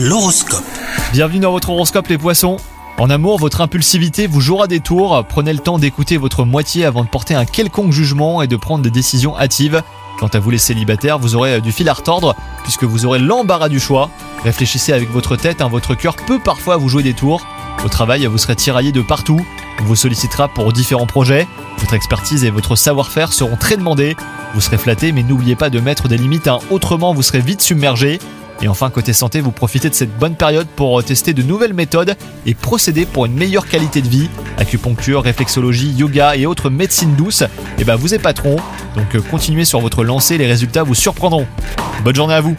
L'horoscope. Bienvenue dans votre horoscope les poissons. En amour, votre impulsivité vous jouera des tours. Prenez le temps d'écouter votre moitié avant de porter un quelconque jugement et de prendre des décisions hâtives. Quant à vous les célibataires, vous aurez du fil à retordre puisque vous aurez l'embarras du choix. Réfléchissez avec votre tête, hein, votre cœur peut parfois vous jouer des tours. Au travail, vous serez tiraillé de partout. On vous sollicitera pour différents projets. Votre expertise et votre savoir-faire seront très demandés. Vous serez flatté, mais n'oubliez pas de mettre des limites, hein. autrement vous serez vite submergé. Et enfin, côté santé, vous profitez de cette bonne période pour tester de nouvelles méthodes et procéder pour une meilleure qualité de vie. Acupuncture, réflexologie, yoga et autres médecines douces, et eh ben vous êtes patron. Donc euh, continuez sur votre lancée, les résultats vous surprendront. Bonne journée à vous